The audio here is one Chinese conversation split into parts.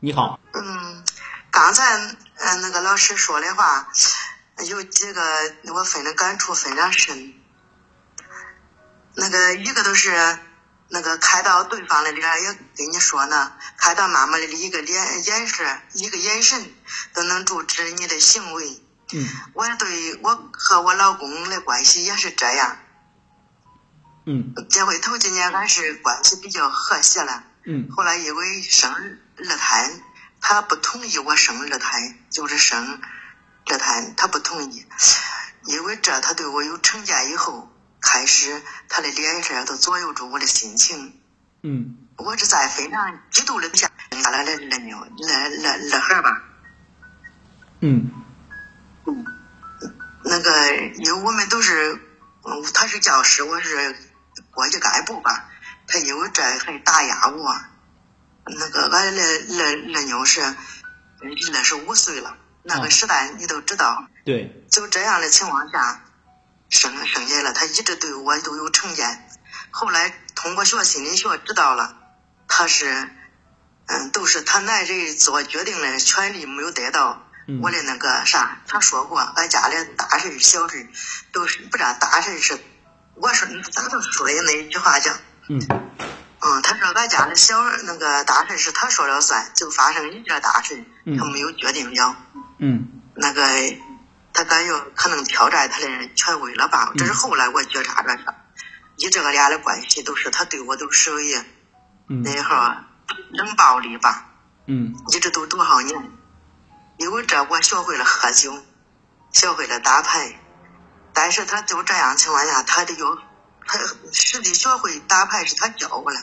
你好。嗯，刚才嗯那个老师说的话，有几个我分的感触非常深。那个一个都是那个看到对方的脸也跟你说呢，看到妈妈的一个脸眼神一个眼神都能阻止你的行为。嗯。我对我和我老公的关系也是这样。嗯。结婚头几年俺是关系比较和谐了。嗯。后来因为生二胎，他不同意我生二胎，就是生二胎，他不同意，因为这他对我有成见以后。开始，他的脸色都左右着我的心情。嗯，我是在非常嫉妒的下下来的二妞，二二二孩吧。嗯。嗯。那个，因为我们都是，他是教师，我是国家干部吧。他因为这还打压我。那个，俺二二二妞是二十五岁了，那个时代你都知道。对。就这样的情况下。生生下来，他一直对我都有成见。后来通过学心理学知道了，他是，嗯，都是他男人做决定的权利没有得到。我的那个啥，他说过，俺家里大事小事都是不知道大事是，我说咋都说的那一句话叫，嗯，嗯，他说俺家的小那个大事是他说了算，就发生一件大事，他没有决定了。嗯，那个。他感觉可能挑战他的权威了吧？这是后来我觉察着的。你这个俩的关系都是他对我都属于那会儿冷暴力吧？嗯。一直都多少年？因为这我学会了喝酒，学会了打牌。但是他就这样情况下，他得有他实际学会打牌是他教我的，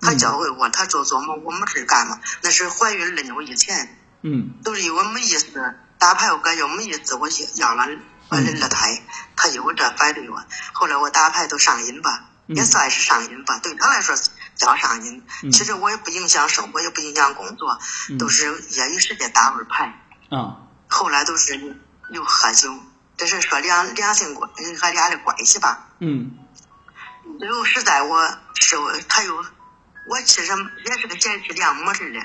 他教会我，他做琢磨我没事干嘛？那是怀孕二妞以前。嗯。都是因为没意思。打牌我感觉没意思，我要了我的二胎，他因为这反对我。后来我打牌都上瘾吧，也算是上瘾吧，对他来说叫上瘾。其实我也不影响生活，也不影响工作，都是业余时间打会牌。啊。后来都是又喝酒，这是说两两性关和俩的关系吧。嗯。最后实在我是他又我其实也是个贤妻良母似的，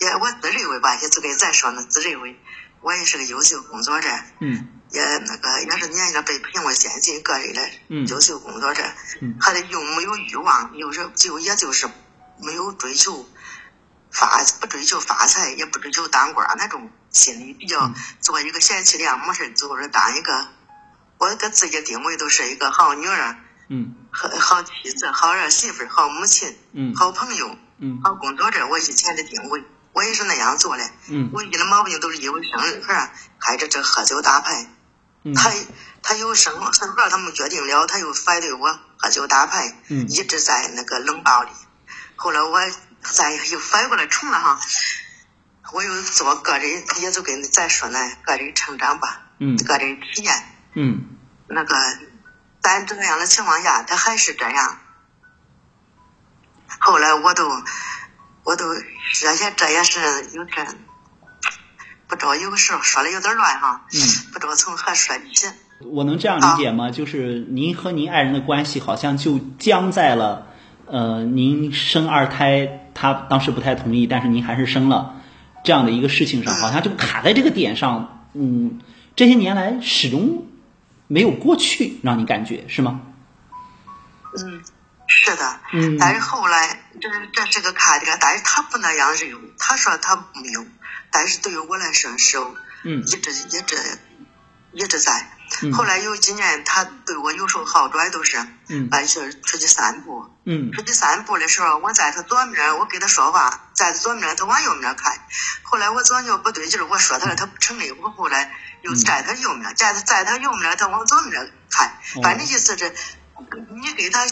也我自认为吧，也就跟咱说那自认为。我也是个优秀工作者，嗯，也那个也是年年被评为先进个人的优秀工作者，嗯，还得又没有欲望，又是就也就是没有追求发不追求发财，也不追求当官那种心理，比较做一个贤妻良母事，就是当一个我给自己定位都是一个好女儿，嗯，好好妻子、好儿媳妇、好母亲、嗯，好朋友、嗯，好工作者，我以前的定位。我也是那样做的，唯一的毛病都是因为生孩开着这喝酒打牌，他他有生生孩他们决定了，他又反对我喝酒打牌，嗯。一直在那个冷暴力。后来我再又反过来重了哈，我又做个人，也就跟咱说呢个人成长吧，嗯。个人体验，嗯。那个在这样的情况下，他还是这样。后来我都。我都这些这也是有点不知道，有时候说的有点乱哈，嗯不知道从何说起。我能这样理解吗？就是您和您爱人的关系好像就僵在了，呃，您生二胎，他当时不太同意，但是您还是生了这样的一个事情上，好像就卡在这个点上。嗯，这些年来始终没有过去，让你感觉是吗？嗯。是的，但是后来这这是个卡点，但是他不那样认为，他说他没有，但是对于我来说是，嗯，一直一直一直在。后来有几年，他对我有时候好转都是，嗯，俺去出去散步，嗯，出去散步的时候，我在他左面，我跟他说话，在他左面，他往右面看。后来我左脚不对劲，我说他了，他不承认。我后来又在他右面，在他在他右面，他往左面看，反正意思是，你给他。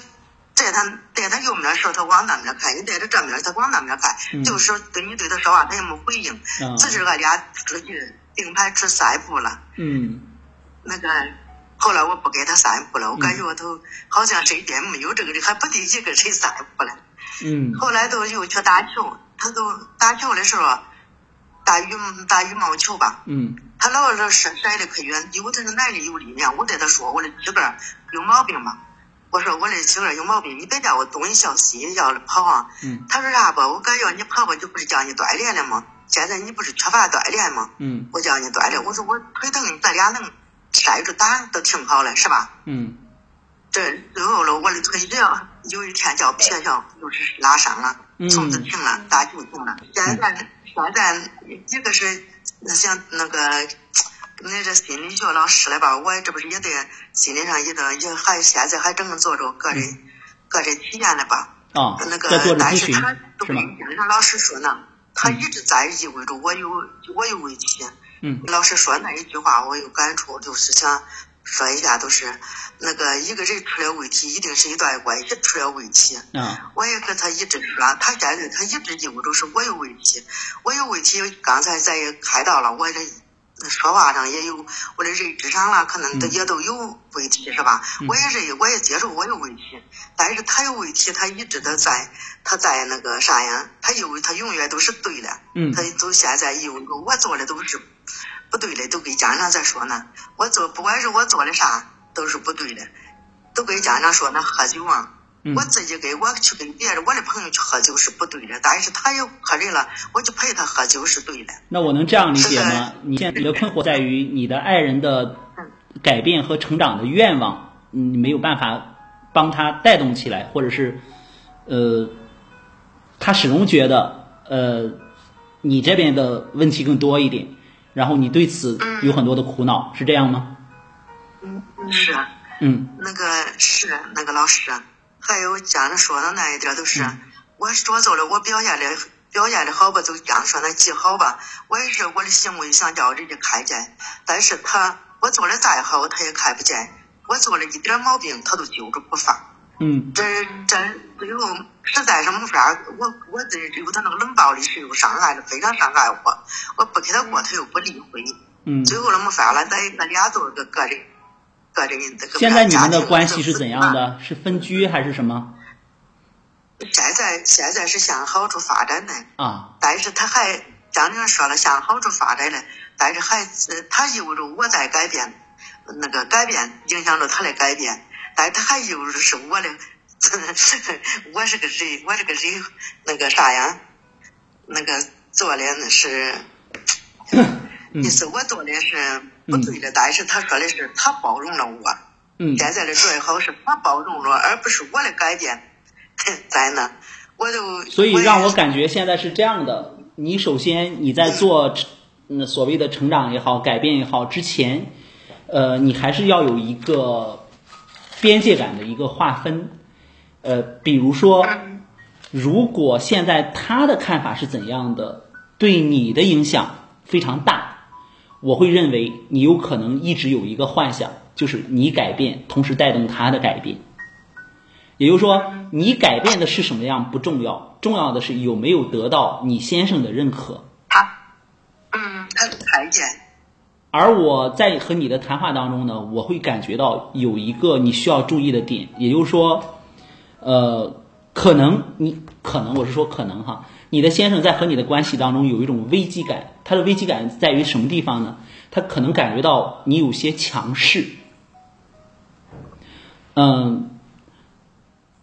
在他在他右面的时候，他往那面看；你在他正面，他往那面看。就是跟你对他说话，他也没回应。只是俺俩出去并排去散步了。嗯。那个后来我不给他散步了，我感觉我都好像身边没有这个人，还不得一个谁散步了。嗯。后来都又去打球，他都打球的时候打羽打羽毛球吧。嗯。他老是甩甩的可远，因为他是男的有力量。我对他说：“我的膝盖有毛病嘛。”我说我的膝盖有毛病，你别叫我东一笑西一笑的跑啊。他说啥不？我感觉你跑跑就不是叫你锻炼了吗？现在你不是缺乏锻炼吗？嗯。我叫你锻炼，我说我腿疼，咱俩能晒着打都挺好了，是吧？嗯。这最后了，我的腿只要有一天叫撇条，就是拉伤了，从此停了，打就停了。现在现在一个是像那个。那这心理学老师了吧？我这不是也得心理上也得也还现在还正做着个人个人体验了吧？啊，那个但是他都跟心理上老师说呢，他一直在意味着我有我有问题。嗯。老师说那一句话我有感触，就是想说一下，都是那个一个人出了问题，一定是一段关系出了问题。嗯。我也跟他一直说，他现在他一直记不住是我有问题，我有问题。刚才咱也开到了，我这。说话上也有我的认知上了，可能也都有问题，是吧？我也认，我也接受我有问题，但是他有问题，他一直都在，他在那个啥呀？他有他永远都是对的，他都现在有我做的都是不对的，都跟家长在说呢。我做不管是我做的啥都是不对的，都跟家长说那喝酒啊。我自己跟我去跟别人我的朋友去喝酒是不对的，但是他有客人了，我就陪他喝酒是对的。那我能这样理解吗？你现在的困惑在于你的爱人的改变和成长的愿望，你没有办法帮他带动起来，或者是呃，他始终觉得呃你这边的问题更多一点，然后你对此有很多的苦恼，是这样吗？嗯，是。嗯。那个是那个老师。还有家长说的那一点都是，我说做了，我表现的表现的好吧，就这样说那记好吧。我也是我的行为想叫人家看见，但是他我做的再好，他也看不见。我做了一点毛病，他都揪着不放。嗯。这这最后实在是没法，我我这只有他那个冷暴力是又伤害了，非常伤害我。我不给他过，他又不理会。嗯。最后了没法了，咱咱俩都是个个人。现在你们的关系是怎样的？是分居还是什么？现在现在是向好处发展的啊，但是他还张玲说了向好处发展的，但是还他意味着我在改变，那个改变影响着他的改变，但是他还意味着是我的，我是个人，我这个人那个啥呀，那个做的那是。意思我做的是不对的，但是他说的是他包容了我。嗯。现在的最好是他包容了，而不是我的改变。在那，我就。所以让我感觉现在是这样的：你首先你在做嗯所谓的成长也好、改变也好之前，呃，你还是要有一个边界感的一个划分。呃，比如说，如果现在他的看法是怎样的，对你的影响非常大。我会认为你有可能一直有一个幻想，就是你改变，同时带动他的改变。也就是说，你改变的是什么样不重要，重要的是有没有得到你先生的认可。他，嗯，他裁剪。而我在和你的谈话当中呢，我会感觉到有一个你需要注意的点，也就是说，呃，可能你可能我是说可能哈。你的先生在和你的关系当中有一种危机感，他的危机感在于什么地方呢？他可能感觉到你有些强势，嗯，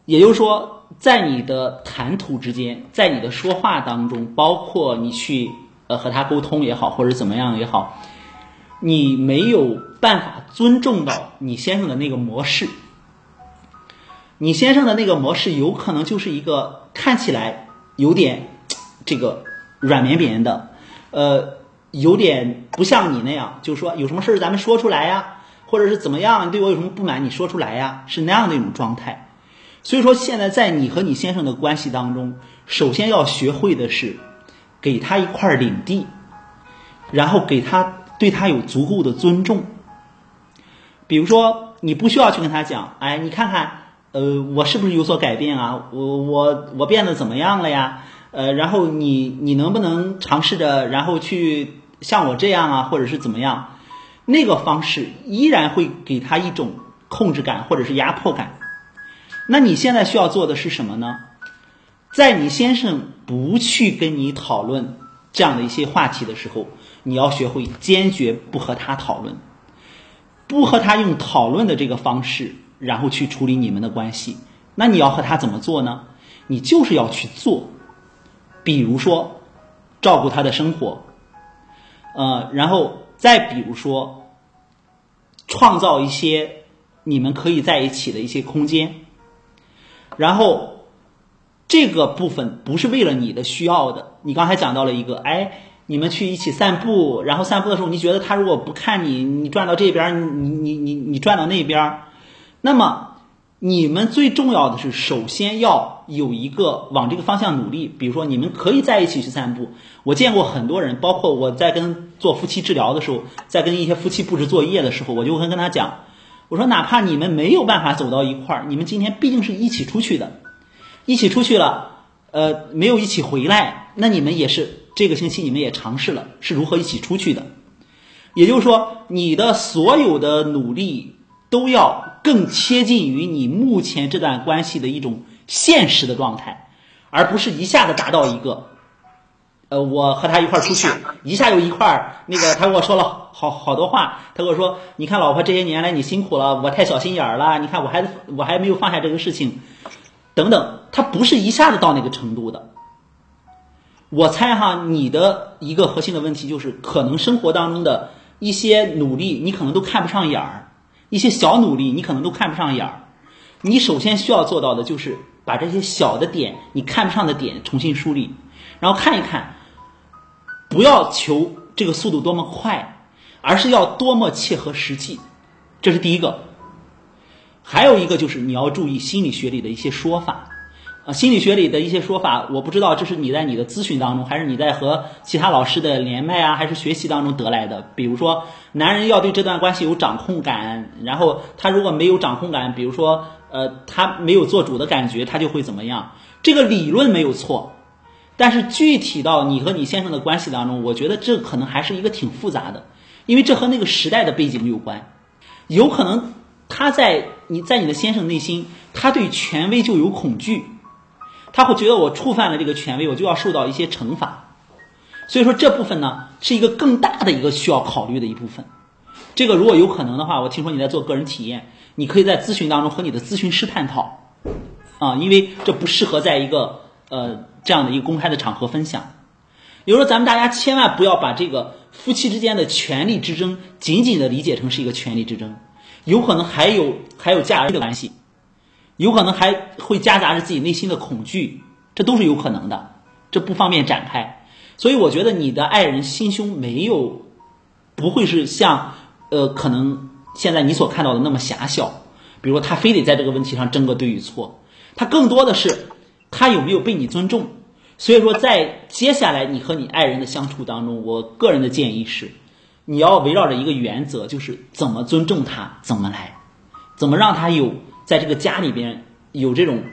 也就是说，在你的谈吐之间，在你的说话当中，包括你去呃和他沟通也好，或者怎么样也好，你没有办法尊重到你先生的那个模式，你先生的那个模式有可能就是一个看起来有点。这个软绵绵的，呃，有点不像你那样，就是说有什么事儿咱们说出来呀，或者是怎么样，你对我有什么不满，你说出来呀，是那样的一种状态。所以说，现在在你和你先生的关系当中，首先要学会的是给他一块领地，然后给他对他有足够的尊重。比如说，你不需要去跟他讲，哎，你看看，呃，我是不是有所改变啊？我我我变得怎么样了呀？呃，然后你你能不能尝试着，然后去像我这样啊，或者是怎么样？那个方式依然会给他一种控制感或者是压迫感。那你现在需要做的是什么呢？在你先生不去跟你讨论这样的一些话题的时候，你要学会坚决不和他讨论，不和他用讨论的这个方式，然后去处理你们的关系。那你要和他怎么做呢？你就是要去做。比如说，照顾他的生活，呃，然后再比如说，创造一些你们可以在一起的一些空间，然后这个部分不是为了你的需要的。你刚才讲到了一个，哎，你们去一起散步，然后散步的时候，你觉得他如果不看你，你转到这边，你你你你转到那边，那么。你们最重要的是，首先要有一个往这个方向努力。比如说，你们可以在一起去散步。我见过很多人，包括我在跟做夫妻治疗的时候，在跟一些夫妻布置作业的时候，我就会跟他讲，我说哪怕你们没有办法走到一块儿，你们今天毕竟是一起出去的，一起出去了，呃，没有一起回来，那你们也是这个星期你们也尝试了是如何一起出去的。也就是说，你的所有的努力。都要更贴近于你目前这段关系的一种现实的状态，而不是一下子达到一个，呃，我和他一块儿出去，一下又一块儿，那个他跟我说了好好多话，他跟我说，你看老婆这些年来你辛苦了，我太小心眼儿了，你看我还我还没有放下这个事情，等等，他不是一下子到那个程度的。我猜哈，你的一个核心的问题就是，可能生活当中的一些努力，你可能都看不上眼儿。一些小努力，你可能都看不上眼儿。你首先需要做到的就是把这些小的点，你看不上的点重新梳理，然后看一看，不要求这个速度多么快，而是要多么切合实际。这是第一个。还有一个就是你要注意心理学里的一些说法。啊，心理学里的一些说法，我不知道这是你在你的咨询当中，还是你在和其他老师的连麦啊，还是学习当中得来的。比如说，男人要对这段关系有掌控感，然后他如果没有掌控感，比如说，呃，他没有做主的感觉，他就会怎么样？这个理论没有错，但是具体到你和你先生的关系当中，我觉得这可能还是一个挺复杂的，因为这和那个时代的背景有关，有可能他在你在你的先生内心，他对权威就有恐惧。他会觉得我触犯了这个权威，我就要受到一些惩罚，所以说这部分呢是一个更大的一个需要考虑的一部分。这个如果有可能的话，我听说你在做个人体验，你可以在咨询当中和你的咨询师探讨，啊，因为这不适合在一个呃这样的一个公开的场合分享。比如说咱们大家千万不要把这个夫妻之间的权力之争仅仅的理解成是一个权力之争，有可能还有还有价值的关系。有可能还会夹杂着自己内心的恐惧，这都是有可能的，这不方便展开。所以我觉得你的爱人心胸没有，不会是像呃可能现在你所看到的那么狭小。比如说他非得在这个问题上争个对与错，他更多的是他有没有被你尊重。所以说在接下来你和你爱人的相处当中，我个人的建议是，你要围绕着一个原则，就是怎么尊重他，怎么来，怎么让他有。在这个家里边有这种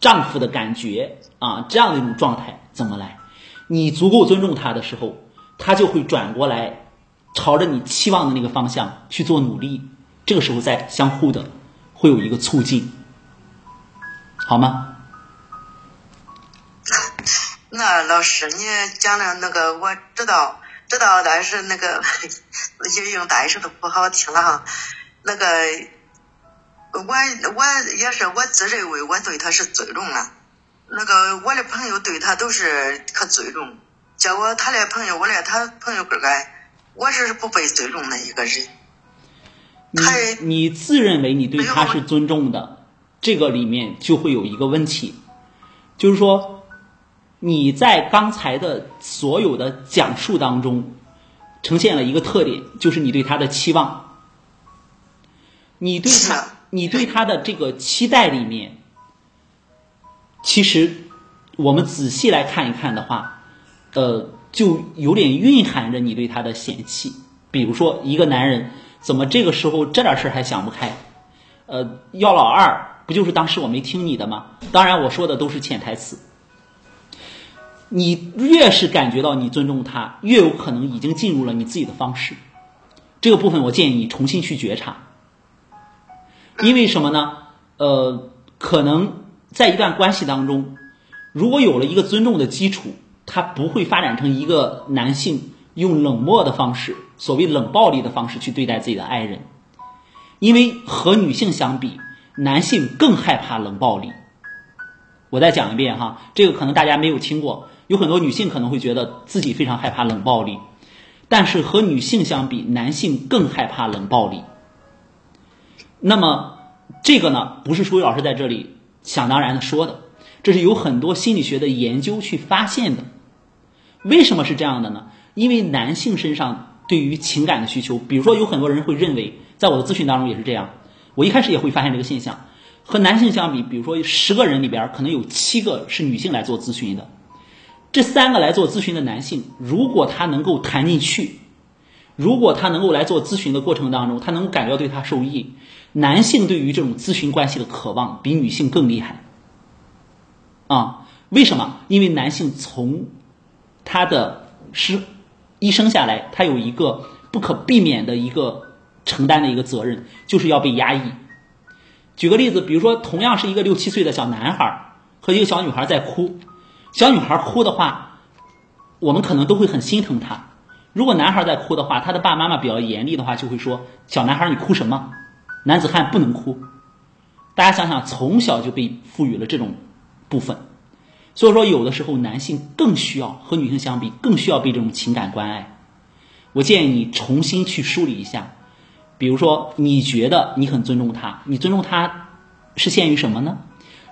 丈夫的感觉啊，这样的一种状态怎么来？你足够尊重他的时候，他就会转过来，朝着你期望的那个方向去做努力。这个时候再相互的会有一个促进，好吗？那老师，你讲的那个我知道，知道，但是那个 用代说的不好听了哈，那个。我我也是，我自认为我对他是尊重了。那个我的朋友对他都是可尊重，结果他的朋友，我来他朋友个个我是不被尊重的一个人。你你自认为你对他是尊重的，这个里面就会有一个问题，就是说你在刚才的所有的讲述当中，呈现了一个特点，就是你对他的期望，你对他。你对他的这个期待里面，其实我们仔细来看一看的话，呃，就有点蕴含着你对他的嫌弃。比如说，一个男人怎么这个时候这点事儿还想不开？呃，要老二不就是当时我没听你的吗？当然，我说的都是潜台词。你越是感觉到你尊重他，越有可能已经进入了你自己的方式。这个部分，我建议你重新去觉察。因为什么呢？呃，可能在一段关系当中，如果有了一个尊重的基础，他不会发展成一个男性用冷漠的方式，所谓冷暴力的方式去对待自己的爱人。因为和女性相比，男性更害怕冷暴力。我再讲一遍哈，这个可能大家没有听过，有很多女性可能会觉得自己非常害怕冷暴力，但是和女性相比，男性更害怕冷暴力。那么这个呢，不是舒伟老师在这里想当然的说的，这是有很多心理学的研究去发现的。为什么是这样的呢？因为男性身上对于情感的需求，比如说有很多人会认为，在我的咨询当中也是这样，我一开始也会发现这个现象。和男性相比，比如说十个人里边可能有七个是女性来做咨询的，这三个来做咨询的男性，如果他能够谈进去，如果他能够来做咨询的过程当中，他能感觉到对他受益，男性对于这种咨询关系的渴望比女性更厉害。啊，为什么？因为男性从他的是一生下来，他有一个不可避免的一个承担的一个责任，就是要被压抑。举个例子，比如说，同样是一个六七岁的小男孩和一个小女孩在哭，小女孩哭的话，我们可能都会很心疼她。如果男孩在哭的话，他的爸爸妈妈比较严厉的话，就会说：“小男孩，你哭什么？男子汉不能哭。”大家想想，从小就被赋予了这种部分，所以说有的时候男性更需要和女性相比，更需要被这种情感关爱。我建议你重新去梳理一下。比如说，你觉得你很尊重他，你尊重他是限于什么呢？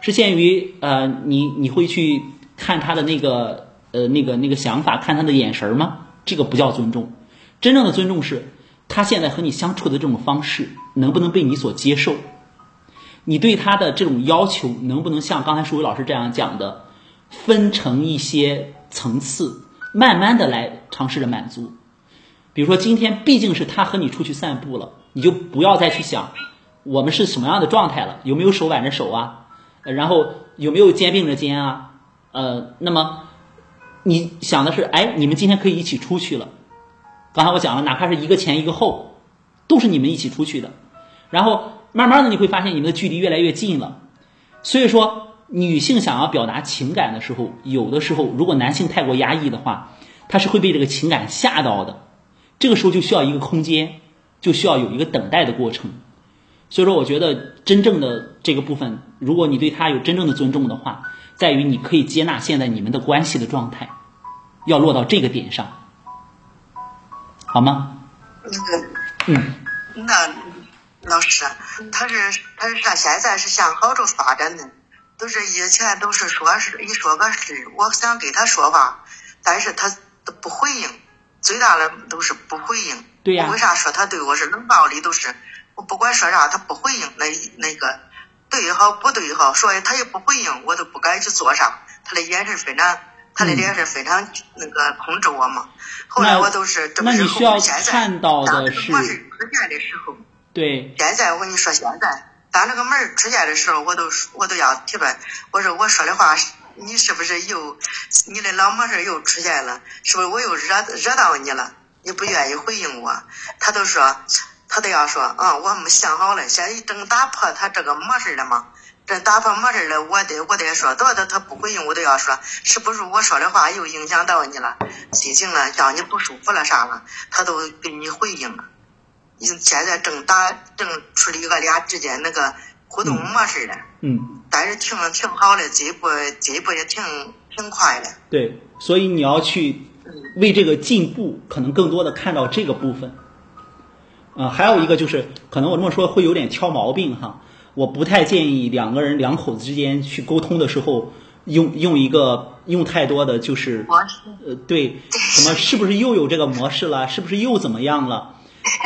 是限于呃，你你会去看他的那个呃那个那个想法，看他的眼神吗？这个不叫尊重。真正的尊重是，他现在和你相处的这种方式能不能被你所接受？你对他的这种要求能不能像刚才舒伟老师这样讲的，分成一些层次，慢慢的来尝试着满足？比如说，今天毕竟是他和你出去散步了。你就不要再去想我们是什么样的状态了，有没有手挽着手啊？然后有没有肩并着肩啊？呃，那么你想的是，哎，你们今天可以一起出去了。刚才我讲了，哪怕是一个前一个后，都是你们一起出去的。然后慢慢的你会发现你们的距离越来越近了。所以说，女性想要表达情感的时候，有的时候如果男性太过压抑的话，他是会被这个情感吓到的。这个时候就需要一个空间。就需要有一个等待的过程，所以说，我觉得真正的这个部分，如果你对他有真正的尊重的话，在于你可以接纳现在你们的关系的状态，要落到这个点上，好吗？那个，嗯，那老师，他是他是啥？现在是向好处发展的，都是以前都是说是一说个事，我想给他说话，但是他都不回应，最大的都是不回应。对呀，为啥说他对我是冷暴力？都是我不管说啥，他不回应，那那个对也好，不对也好，说他也不回应，我都不敢去做啥。他的眼神非常，他的脸是非常那个控制我嘛。后来我都是这么时候，现在看到的是。当这个门出现的时候。对。现在我跟你说，现在当这个门出现的时候，我都我都要提出来，我说我说的话，你是不是又你的老模式又出现了？是不是我又惹惹到你了？你不愿意回应我，他都说，他都要说啊，我们想好了，现在正打破他这个模式了嘛，正打破模式了，我得我得说，到他他不回应，我都要说，是不是我说的话又影响到你了，心情了，让你不舒服了啥了，他都给你回应了。你现在正打正处理俺俩之间那个互动模式了，嗯，但是挺挺好的，进步进步也挺挺快的。对，所以你要去。为这个进步，可能更多的看到这个部分，啊，还有一个就是，可能我这么说会有点挑毛病哈，我不太建议两个人两口子之间去沟通的时候，用用一个用太多的就是，呃，对，什么是不是又有这个模式了？是不是又怎么样了？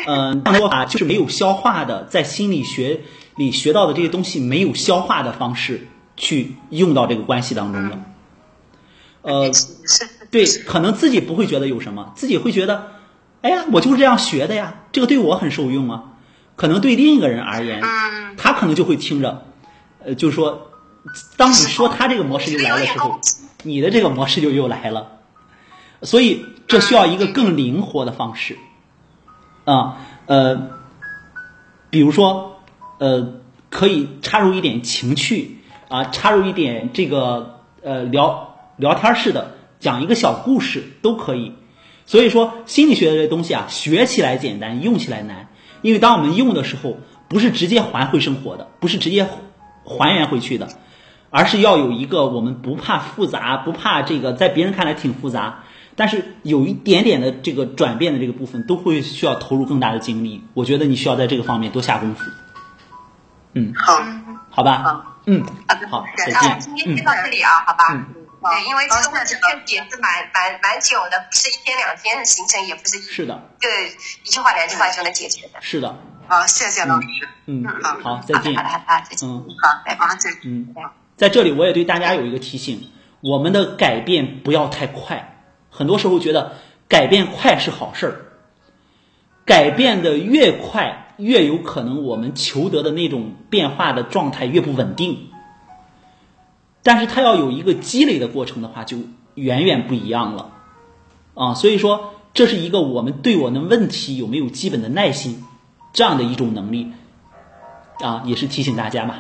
嗯，说法就是没有消化的，在心理学里学到的这些东西没有消化的方式去用到这个关系当中了，呃。对，可能自己不会觉得有什么，自己会觉得，哎呀，我就是这样学的呀，这个对我很受用啊。可能对另一个人而言，他可能就会听着，呃，就是说，当你说他这个模式又来的时候，你的这个模式就又来了。所以这需要一个更灵活的方式，啊，呃，比如说，呃，可以插入一点情趣啊，插入一点这个呃聊聊天式的。讲一个小故事都可以，所以说心理学的这东西啊，学起来简单，用起来难。因为当我们用的时候，不是直接还回生活的，不是直接还原回去的，而是要有一个我们不怕复杂，不怕这个在别人看来挺复杂，但是有一点点的这个转变的这个部分，都会需要投入更大的精力。我觉得你需要在这个方面多下功夫。嗯，好，好吧，嗯，好，再见。今天先到这里啊，好吧。对，因为这个问题确实也是蛮蛮蛮久的，不是一天两天的行程，也不是是的，对，一句话两句话就能解决的。是的。好，谢谢老师。嗯，好，好，再见。好的，好的，再见。嗯，好，拜拜，再见。嗯，在这里我也对大家有一个提醒：我们的改变不要太快。很多时候觉得改变快是好事儿，改变的越快，越有可能我们求得的那种变化的状态越不稳定。但是它要有一个积累的过程的话，就远远不一样了。啊，所以说这是一个我们对我们问题有没有基本的耐心。这样的一种能力，啊，也是提醒大家嘛。